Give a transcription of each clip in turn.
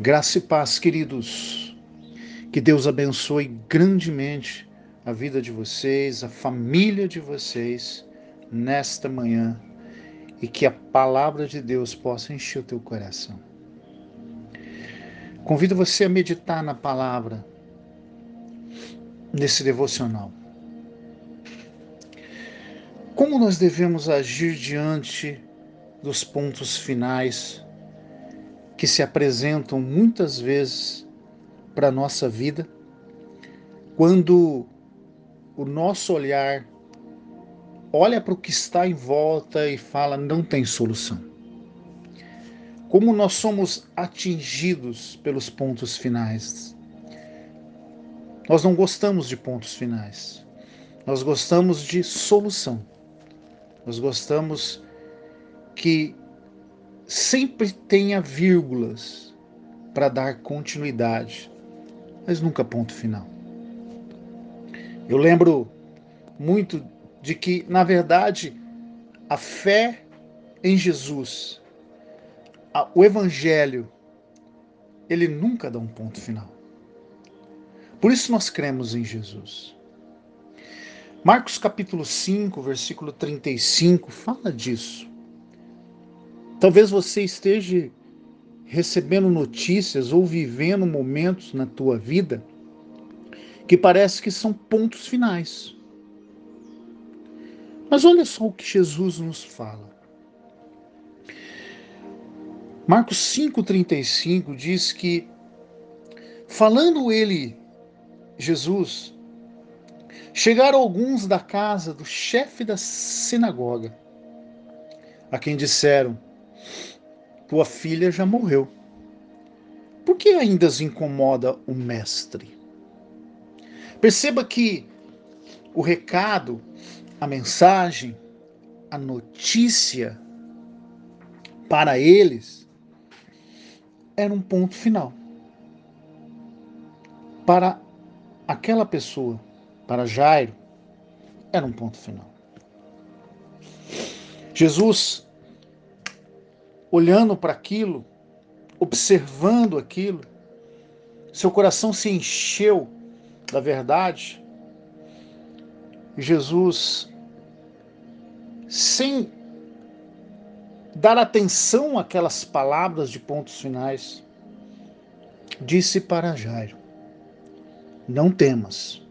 Graça e paz, queridos. Que Deus abençoe grandemente a vida de vocês, a família de vocês nesta manhã e que a palavra de Deus possa encher o teu coração. Convido você a meditar na palavra nesse devocional. Como nós devemos agir diante dos pontos finais que se apresentam muitas vezes para a nossa vida, quando o nosso olhar olha para o que está em volta e fala: não tem solução. Como nós somos atingidos pelos pontos finais. Nós não gostamos de pontos finais. Nós gostamos de solução. Nós gostamos que sempre tenha vírgulas para dar continuidade, mas nunca ponto final. Eu lembro muito de que, na verdade, a fé em Jesus, a, o Evangelho, ele nunca dá um ponto final. Por isso nós cremos em Jesus. Marcos capítulo 5, versículo 35 fala disso. Talvez você esteja recebendo notícias ou vivendo momentos na tua vida que parece que são pontos finais. Mas olha só o que Jesus nos fala. Marcos 5,35 diz que, falando ele, Jesus, chegaram alguns da casa do chefe da sinagoga, a quem disseram: tua filha já morreu. Por que ainda as incomoda o mestre? Perceba que o recado, a mensagem, a notícia para eles era um ponto final. Para aquela pessoa, para Jairo, era um ponto final. Jesus olhando para aquilo, observando aquilo, seu coração se encheu da verdade. Jesus, sem dar atenção àquelas palavras de pontos finais, disse para Jairo: Não temas,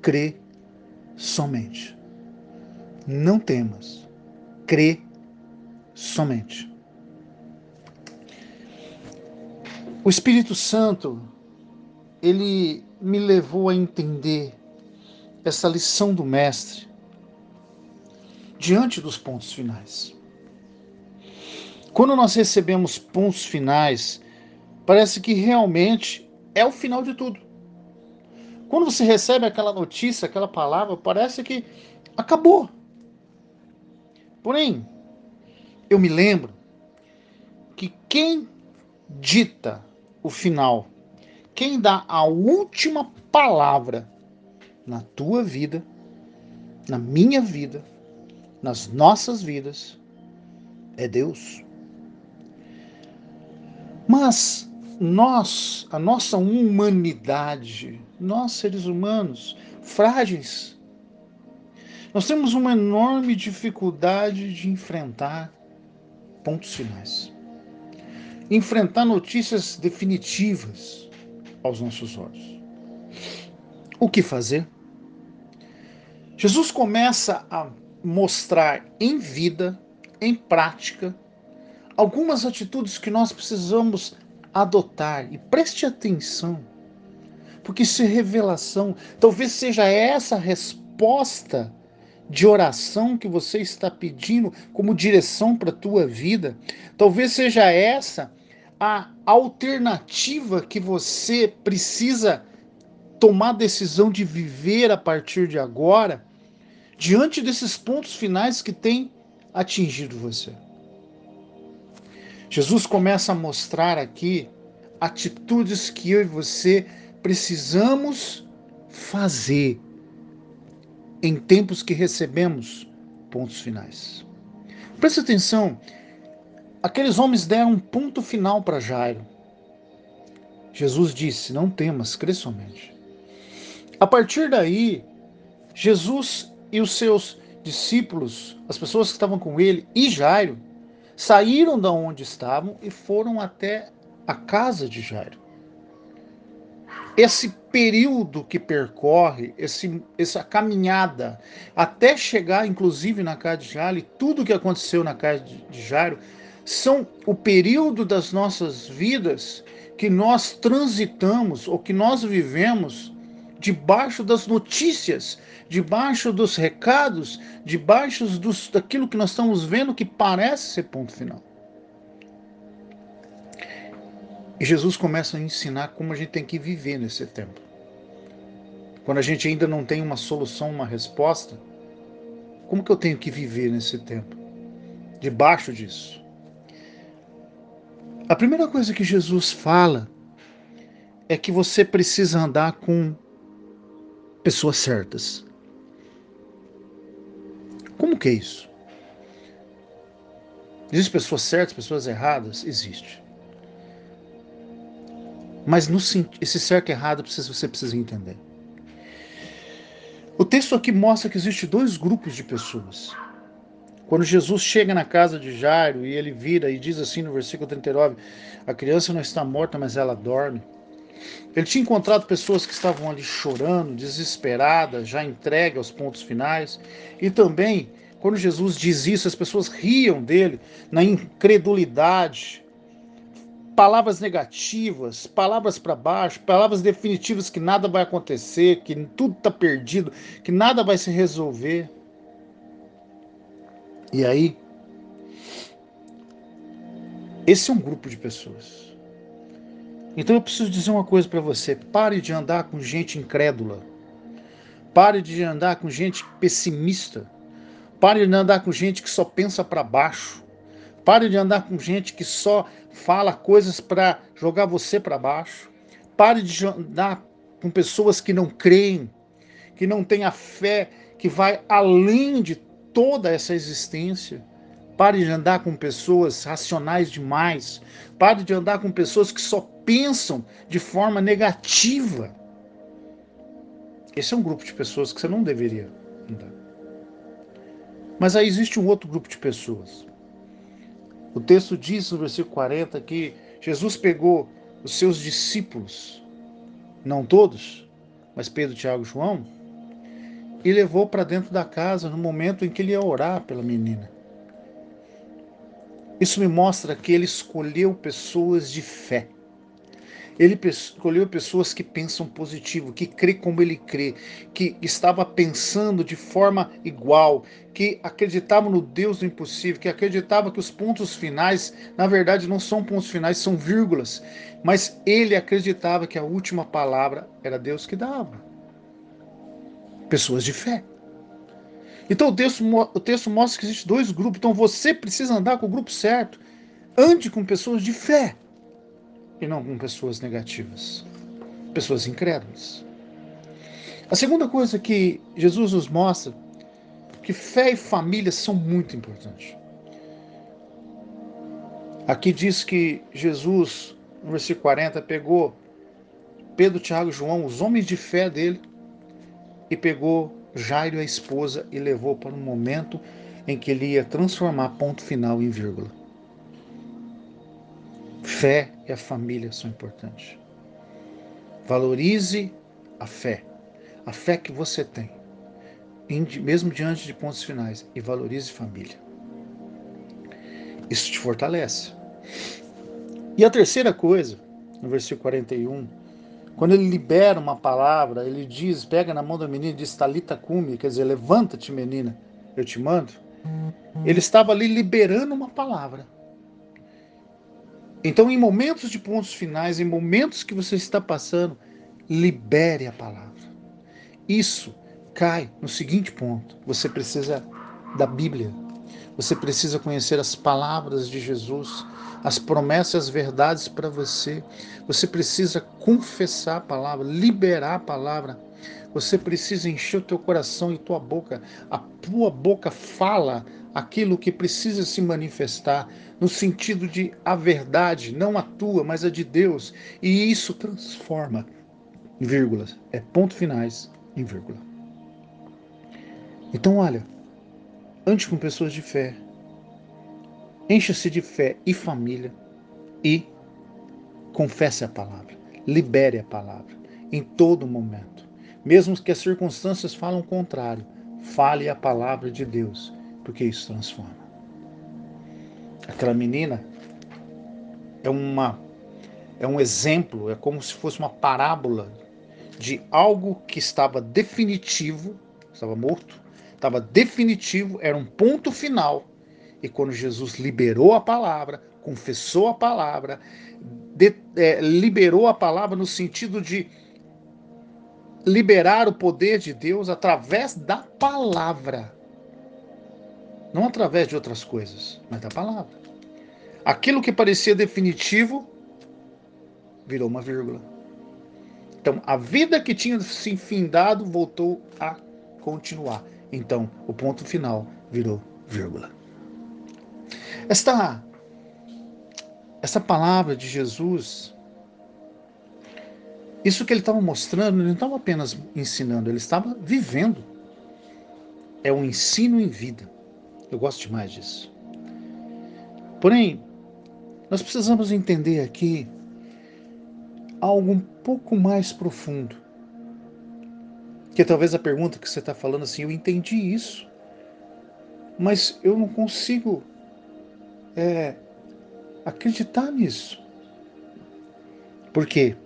crê somente. Não temas, crê somente. O Espírito Santo, ele me levou a entender essa lição do Mestre diante dos pontos finais. Quando nós recebemos pontos finais, parece que realmente é o final de tudo. Quando você recebe aquela notícia, aquela palavra, parece que acabou. Porém, eu me lembro que quem dita o final. Quem dá a última palavra na tua vida, na minha vida, nas nossas vidas, é Deus. Mas nós, a nossa humanidade, nós seres humanos, frágeis, nós temos uma enorme dificuldade de enfrentar pontos finais enfrentar notícias definitivas aos nossos olhos. O que fazer? Jesus começa a mostrar em vida, em prática, algumas atitudes que nós precisamos adotar e preste atenção, porque isso é revelação. Talvez seja essa a resposta de oração que você está pedindo como direção para a tua vida. Talvez seja essa a alternativa que você precisa tomar decisão de viver a partir de agora, diante desses pontos finais que têm atingido você. Jesus começa a mostrar aqui atitudes que eu e você precisamos fazer em tempos que recebemos pontos finais. Preste atenção, aqueles homens deram um ponto final para Jairo. Jesus disse: Não temas, crê somente. A partir daí, Jesus e os seus discípulos, as pessoas que estavam com ele e Jairo, saíram da onde estavam e foram até a casa de Jairo. Esse período que percorre, esse, essa caminhada, até chegar inclusive na casa de Jairo, e tudo que aconteceu na casa de Jairo, são o período das nossas vidas que nós transitamos ou que nós vivemos debaixo das notícias, debaixo dos recados, debaixo dos, daquilo que nós estamos vendo que parece ser ponto final. E Jesus começa a ensinar como a gente tem que viver nesse tempo. Quando a gente ainda não tem uma solução, uma resposta, como que eu tenho que viver nesse tempo? Debaixo disso. A primeira coisa que Jesus fala é que você precisa andar com pessoas certas. Como que é isso? Existem pessoas certas, pessoas erradas? Existe. Mas no, esse certo e errado você precisa entender. O texto aqui mostra que existe dois grupos de pessoas. Quando Jesus chega na casa de Jairo e ele vira e diz assim no versículo 39: A criança não está morta, mas ela dorme. Ele tinha encontrado pessoas que estavam ali chorando, desesperadas, já entregue aos pontos finais. E também, quando Jesus diz isso, as pessoas riam dele na incredulidade. Palavras negativas, palavras para baixo, palavras definitivas que nada vai acontecer, que tudo está perdido, que nada vai se resolver. E aí, esse é um grupo de pessoas então eu preciso dizer uma coisa para você: pare de andar com gente incrédula. Pare de andar com gente pessimista. Pare de andar com gente que só pensa para baixo. Pare de andar com gente que só fala coisas para jogar você para baixo. Pare de andar com pessoas que não creem, que não têm a fé que vai além de toda essa existência. Pare de andar com pessoas racionais demais. Pare de andar com pessoas que só pensam de forma negativa. Esse é um grupo de pessoas que você não deveria andar. Mas aí existe um outro grupo de pessoas. O texto diz no versículo 40 que Jesus pegou os seus discípulos, não todos, mas Pedro, Tiago e João, e levou para dentro da casa no momento em que ele ia orar pela menina. Isso me mostra que ele escolheu pessoas de fé. Ele escolheu pessoas que pensam positivo, que crê como ele crê, que estava pensando de forma igual, que acreditavam no Deus do impossível, que acreditava que os pontos finais, na verdade, não são pontos finais, são vírgulas. Mas ele acreditava que a última palavra era Deus que dava. Pessoas de fé. Então o texto, o texto mostra que existem dois grupos. Então você precisa andar com o grupo certo. Ande com pessoas de fé e não com pessoas negativas, pessoas incrédulas. A segunda coisa que Jesus nos mostra que fé e família são muito importantes. Aqui diz que Jesus, no versículo 40, pegou Pedro, Tiago e João, os homens de fé dele, e pegou Jairo, a esposa, e levou para um momento em que ele ia transformar ponto final em vírgula. Fé e a família são importantes. Valorize a fé, a fé que você tem, mesmo diante de pontos finais, e valorize família. Isso te fortalece. E a terceira coisa, no versículo 41, quando ele libera uma palavra, ele diz, pega na mão da menina e diz, Talita cume, quer dizer, levanta-te menina, eu te mando. Ele estava ali liberando uma palavra. Então, em momentos de pontos finais, em momentos que você está passando, libere a palavra. Isso cai no seguinte ponto: você precisa da Bíblia. Você precisa conhecer as palavras de Jesus, as promessas, as verdades para você. Você precisa confessar a palavra, liberar a palavra. Você precisa encher o teu coração e tua boca. A tua boca fala aquilo que precisa se manifestar no sentido de a verdade, não a tua, mas a de Deus, e isso transforma é ponto finais em vírgula. Então, olha, ande com pessoas de fé, encha-se de fé e família e confesse a palavra, libere a palavra em todo momento. Mesmo que as circunstâncias falem o contrário, fale a palavra de Deus, porque isso transforma. Aquela menina é uma é um exemplo, é como se fosse uma parábola de algo que estava definitivo, estava morto, estava definitivo, era um ponto final. E quando Jesus liberou a palavra, confessou a palavra, de, é, liberou a palavra no sentido de liberar o poder de Deus através da palavra. Não através de outras coisas, mas da palavra. Aquilo que parecia definitivo virou uma vírgula. Então, a vida que tinha se findado voltou a continuar. Então, o ponto final virou vírgula. Esta, essa palavra de Jesus, isso que ele estava mostrando, ele não estava apenas ensinando, ele estava vivendo. É um ensino em vida. Eu gosto demais disso. Porém, nós precisamos entender aqui algo um pouco mais profundo. Que talvez a pergunta que você está falando assim, eu entendi isso, mas eu não consigo é, acreditar nisso. Por quê?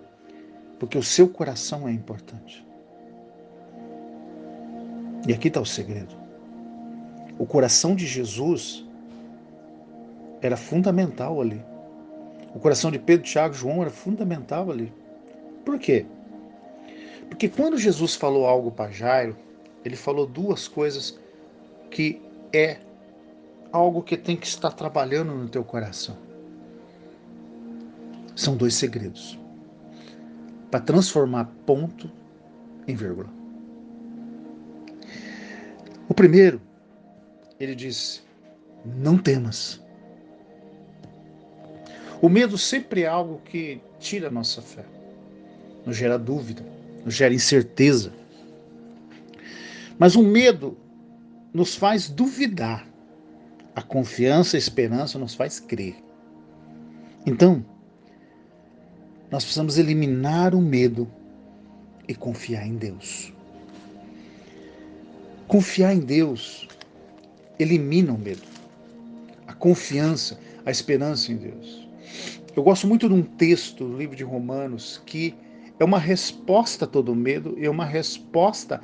Porque o seu coração é importante. E aqui está o segredo. O coração de Jesus era fundamental ali. O coração de Pedro, Tiago João era fundamental ali. Por quê? Porque quando Jesus falou algo para Jairo, ele falou duas coisas que é algo que tem que estar trabalhando no teu coração. São dois segredos. Para transformar ponto em vírgula. O primeiro, ele disse: Não temas. O medo sempre é algo que tira a nossa fé, nos gera dúvida, gera incerteza. Mas o medo nos faz duvidar. A confiança a esperança nos faz crer. Então, nós precisamos eliminar o medo e confiar em Deus. Confiar em Deus elimina o medo, a confiança, a esperança em Deus. Eu gosto muito de um texto do livro de Romanos que é uma resposta a todo medo e é uma resposta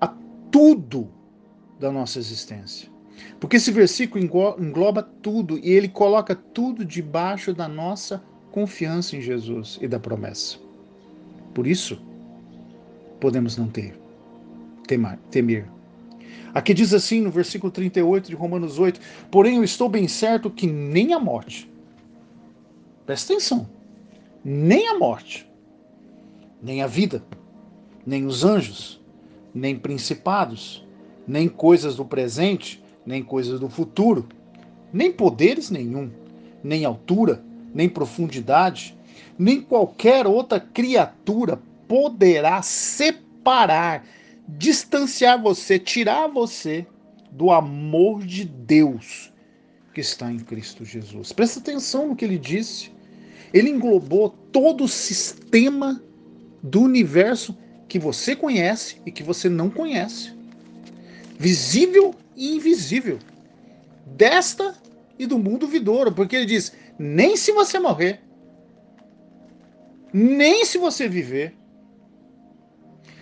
a tudo da nossa existência. Porque esse versículo engloba tudo e ele coloca tudo debaixo da nossa confiança em Jesus e da promessa. Por isso, podemos não ter, temer. Aqui diz assim no versículo 38 de Romanos 8: Porém, eu estou bem certo que nem a morte, Presta atenção. Nem a morte, nem a vida, nem os anjos, nem principados, nem coisas do presente, nem coisas do futuro, nem poderes nenhum, nem altura, nem profundidade, nem qualquer outra criatura poderá separar, distanciar você, tirar você do amor de Deus que está em Cristo Jesus. Presta atenção no que ele disse. Ele englobou todo o sistema do universo que você conhece e que você não conhece. Visível e invisível. Desta e do mundo vidouro, porque ele diz: nem se você morrer, nem se você viver,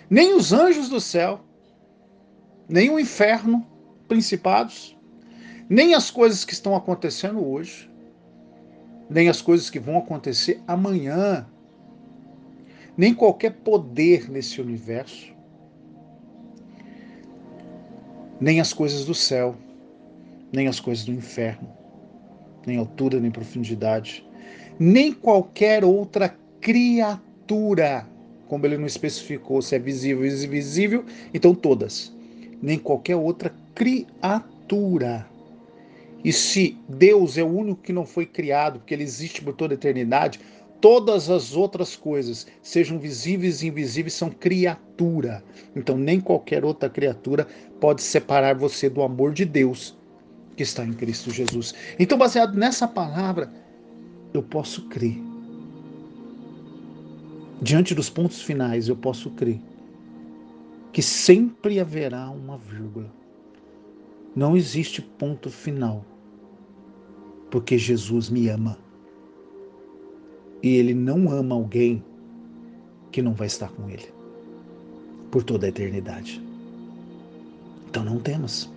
nem os anjos do céu, nem o inferno, principados, nem as coisas que estão acontecendo hoje, nem as coisas que vão acontecer amanhã, nem qualquer poder nesse universo, nem as coisas do céu, nem as coisas do inferno, nem altura, nem profundidade, nem qualquer outra criatura, como ele não especificou se é visível ou invisível, então todas, nem qualquer outra criatura. E se Deus é o único que não foi criado, porque ele existe por toda a eternidade, todas as outras coisas, sejam visíveis e invisíveis, são criatura. Então nem qualquer outra criatura pode separar você do amor de Deus que está em Cristo Jesus. Então, baseado nessa palavra, eu posso crer. Diante dos pontos finais, eu posso crer que sempre haverá uma vírgula. Não existe ponto final, porque Jesus me ama. E Ele não ama alguém que não vai estar com Ele por toda a eternidade. Então não temas.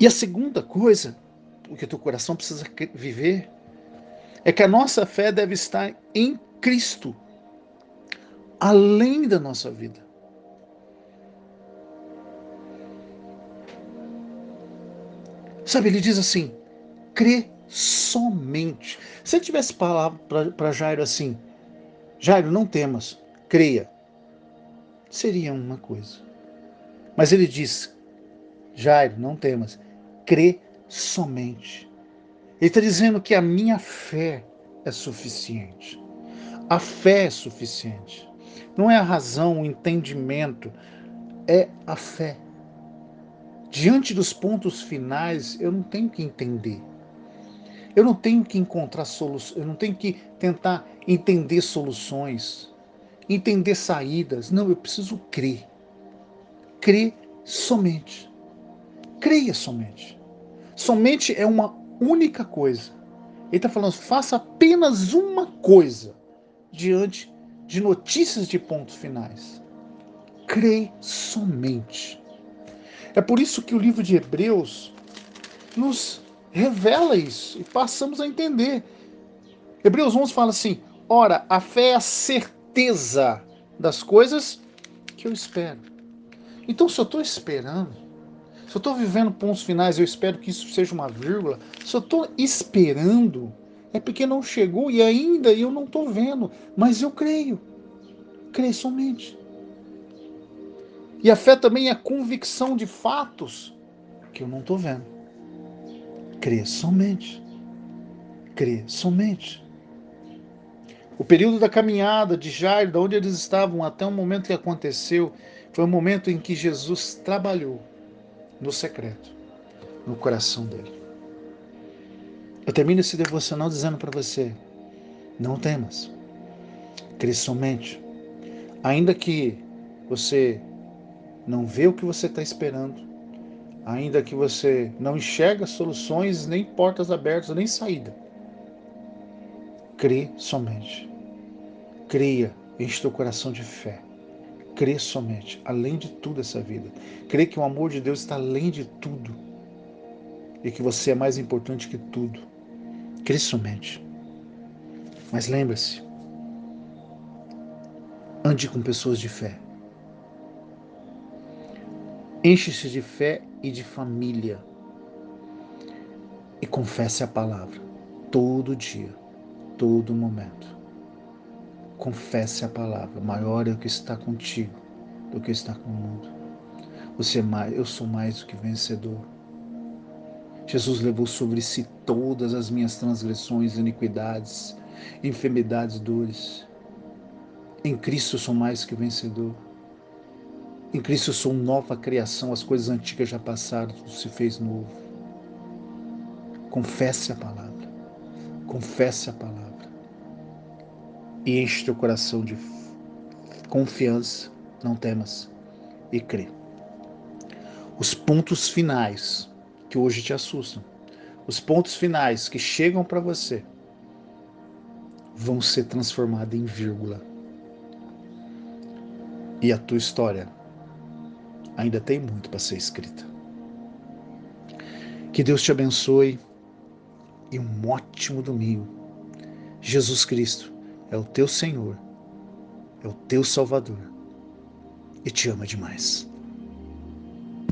E a segunda coisa, o que o teu coração precisa viver, é que a nossa fé deve estar em Cristo, além da nossa vida. Sabe, ele diz assim: crê somente. Se ele tivesse falado para Jairo assim: Jairo, não temas, creia, seria uma coisa. Mas ele diz: Jairo, não temas, crê somente. Ele está dizendo que a minha fé é suficiente. A fé é suficiente. Não é a razão, o entendimento, é a fé. Diante dos pontos finais, eu não tenho que entender. Eu não tenho que encontrar soluções, eu não tenho que tentar entender soluções, entender saídas. Não, eu preciso crer. Crer somente. Creia somente. Somente é uma única coisa. Ele está falando, faça apenas uma coisa diante de notícias de pontos finais. Creia somente. É por isso que o livro de Hebreus nos revela isso e passamos a entender. Hebreus 11 fala assim: Ora, a fé é a certeza das coisas que eu espero. Então, se eu estou esperando, se eu estou vivendo pontos finais, eu espero que isso seja uma vírgula. Se eu estou esperando, é porque não chegou e ainda eu não estou vendo, mas eu creio. Creio somente. E a fé também é a convicção de fatos que eu não estou vendo. Crê somente. Crê somente. O período da caminhada de Jair, de onde eles estavam até o momento que aconteceu, foi o momento em que Jesus trabalhou no secreto, no coração dele. Eu termino esse devocional dizendo para você: não temas, crê somente. Ainda que você não vê o que você está esperando, ainda que você não enxerga soluções, nem portas abertas, nem saída, crê somente. Creia, enche teu coração de fé crê somente, além de tudo essa vida. Crê que o amor de Deus está além de tudo e que você é mais importante que tudo. Crê somente. Mas lembre-se, ande com pessoas de fé. Enche-se de fé e de família. E confesse a palavra todo dia, todo momento confesse a palavra. Maior é o que está contigo do que está com o mundo. Você é mais, eu sou mais do que vencedor. Jesus levou sobre si todas as minhas transgressões, iniquidades, enfermidades, dores. Em Cristo sou mais que vencedor. Em Cristo eu sou nova criação, as coisas antigas já passaram, tudo se fez novo. Confesse a palavra. Confesse a palavra e enche teu coração de confiança, não temas e crê. Os pontos finais que hoje te assustam, os pontos finais que chegam para você, vão ser transformados em vírgula. E a tua história ainda tem muito para ser escrita. Que Deus te abençoe e um ótimo domingo. Jesus Cristo é o teu Senhor, é o teu Salvador e te ama demais.